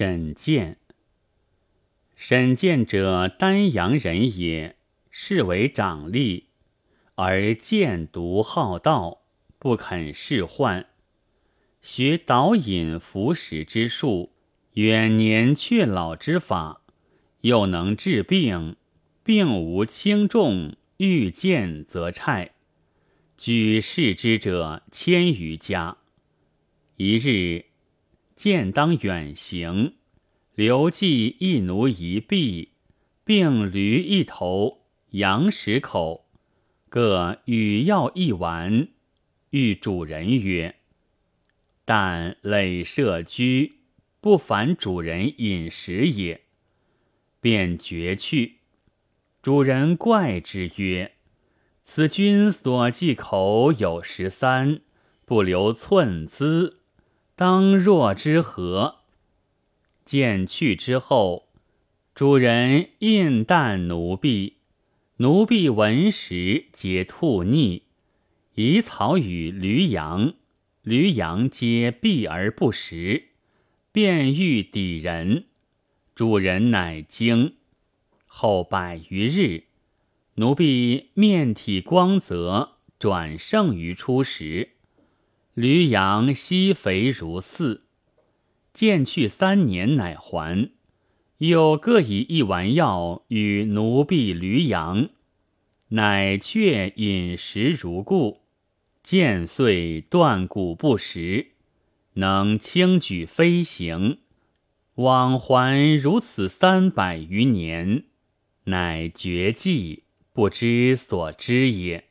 沈见，沈见者丹阳人也，是为长吏，而见独好道，不肯仕宦，学导引服食之术，远年却老之法，又能治病，病无轻重，遇见则差。举世之者千余家，一日。见当远行，留寄一奴一婢，并驴一头，羊十口，各与药一丸。欲主人曰：“但累舍居，不烦主人饮食也。”便绝去。主人怪之曰：“此君所忌口有十三，不留寸资。”当若之何？见去之后，主人印啖奴婢，奴婢闻时皆吐逆，以草与驴羊，驴羊皆避而不食，便欲抵人。主人乃惊。后百余日，奴婢面体光泽，转胜于初时。驴羊悉肥如饲，渐去三年，乃还。又各以一丸药与奴婢驴羊，乃却饮食如故。渐遂断骨不食，能轻举飞行，往还如此三百余年，乃绝迹，不知所知也。